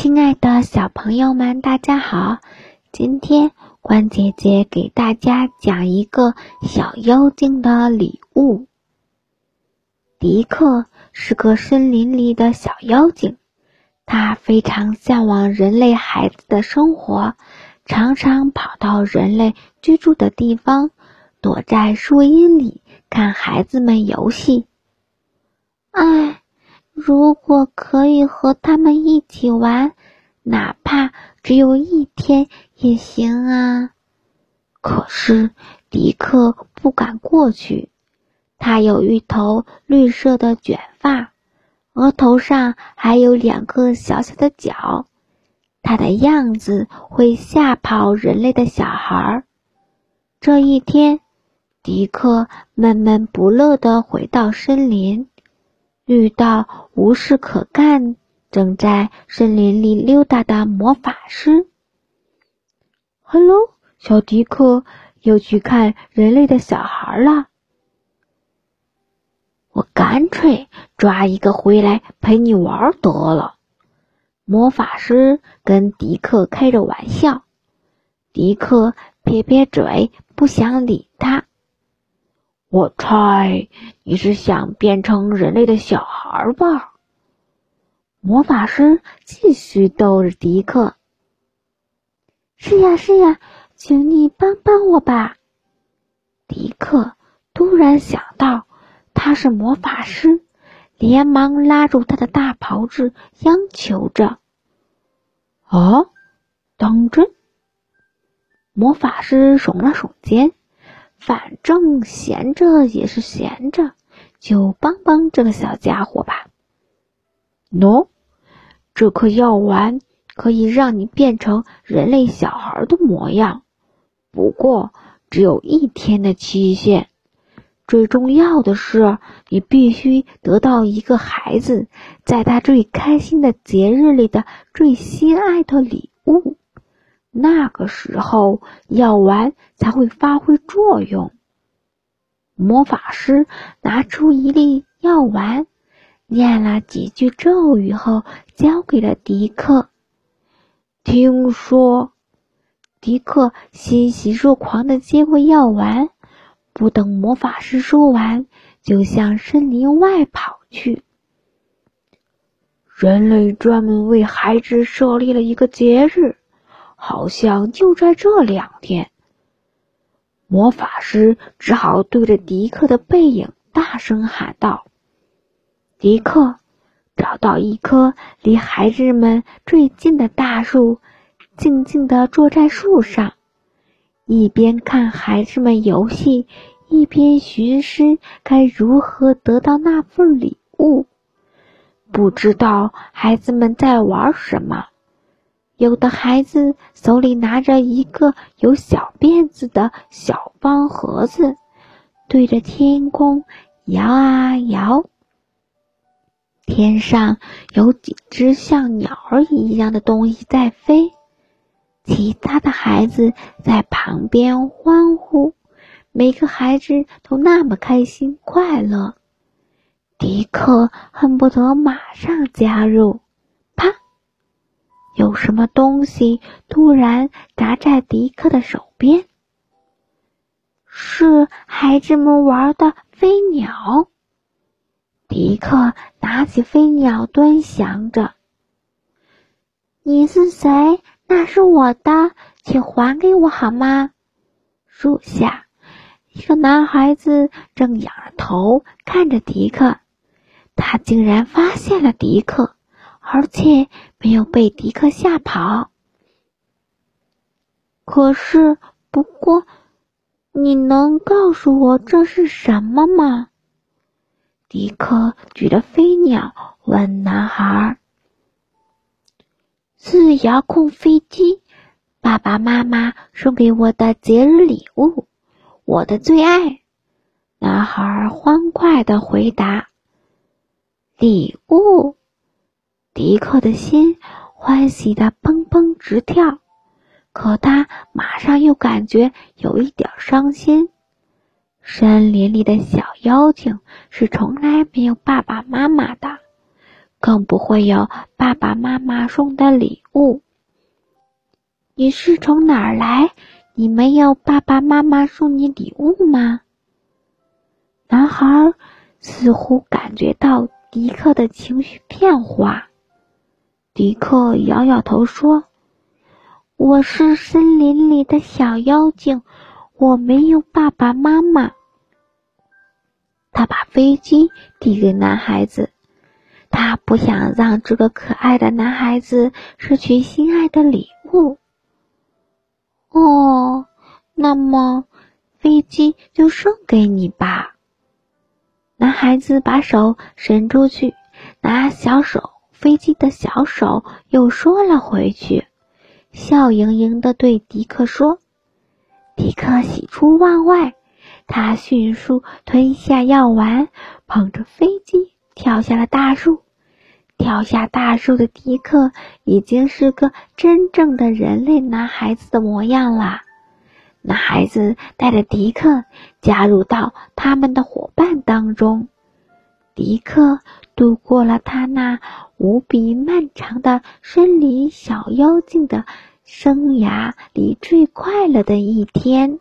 亲爱的小朋友们，大家好！今天关姐姐给大家讲一个小妖精的礼物。迪克是个森林里的小妖精，他非常向往人类孩子的生活，常常跑到人类居住的地方，躲在树荫里看孩子们游戏。唉。如果可以和他们一起玩，哪怕只有一天也行啊！可是迪克不敢过去。他有一头绿色的卷发，额头上还有两个小小的角，他的样子会吓跑人类的小孩。这一天，迪克闷闷不乐地回到森林。遇到无事可干、正在森林里溜达的魔法师。“Hello，小迪克，又去看人类的小孩了。我干脆抓一个回来陪你玩得了。”魔法师跟迪克开着玩笑。迪克撇撇嘴，不想理他。我猜你是想变成人类的小孩吧？魔法师继续逗着迪克。是呀是呀，请你帮帮我吧！迪克突然想到他是魔法师，连忙拉住他的大袍子，央求着：“啊，当真？”魔法师耸了耸肩。反正闲着也是闲着，就帮帮这个小家伙吧。喏，这颗药丸可以让你变成人类小孩的模样，不过只有一天的期限。最重要的是，你必须得到一个孩子在他最开心的节日里的最心爱的礼物。那个时候，药丸才会发挥作用。魔法师拿出一粒药丸，念了几句咒语后，交给了迪克。听说，迪克欣喜若狂的接过药丸，不等魔法师说完，就向森林外跑去。人类专门为孩子设立了一个节日。好像就在这两天，魔法师只好对着迪克的背影大声喊道：“迪克，找到一棵离孩子们最近的大树，静静地坐在树上，一边看孩子们游戏，一边寻思该如何得到那份礼物。不知道孩子们在玩什么。”有的孩子手里拿着一个有小辫子的小方盒子，对着天空摇啊摇。天上有几只像鸟儿一样的东西在飞，其他的孩子在旁边欢呼。每个孩子都那么开心快乐，迪克恨不得马上加入。有什么东西突然砸在迪克的手边？是孩子们玩的飞鸟。迪克拿起飞鸟，端详着。你是谁？那是我的，请还给我好吗？树下，一个男孩子正仰着头看着迪克，他竟然发现了迪克。而且没有被迪克吓跑。可是，不过，你能告诉我这是什么吗？迪克举着飞鸟问男孩：“是遥控飞机，爸爸妈妈送给我的节日礼物，我的最爱。”男孩欢快的回答：“礼物。”迪克的心欢喜的砰砰直跳，可他马上又感觉有一点伤心。森林里的小妖精是从来没有爸爸妈妈的，更不会有爸爸妈妈送的礼物。你是从哪儿来？你没有爸爸妈妈送你礼物吗？男孩似乎感觉到迪克的情绪变化。迪克摇摇头说：“我是森林里的小妖精，我没有爸爸妈妈。”他把飞机递给男孩子，他不想让这个可爱的男孩子失去心爱的礼物。哦，那么飞机就送给你吧。男孩子把手伸出去，拿小手飞机的小手又缩了回去，笑盈盈的对迪克说：“迪克喜出望外。”他迅速吞下药丸，捧着飞机跳下了大树。跳下大树的迪克已经是个真正的人类男孩子的模样了。男孩子带着迪克加入到他们的伙伴当中。迪克度过了他那无比漫长的森林小妖精的生涯里最快乐的一天。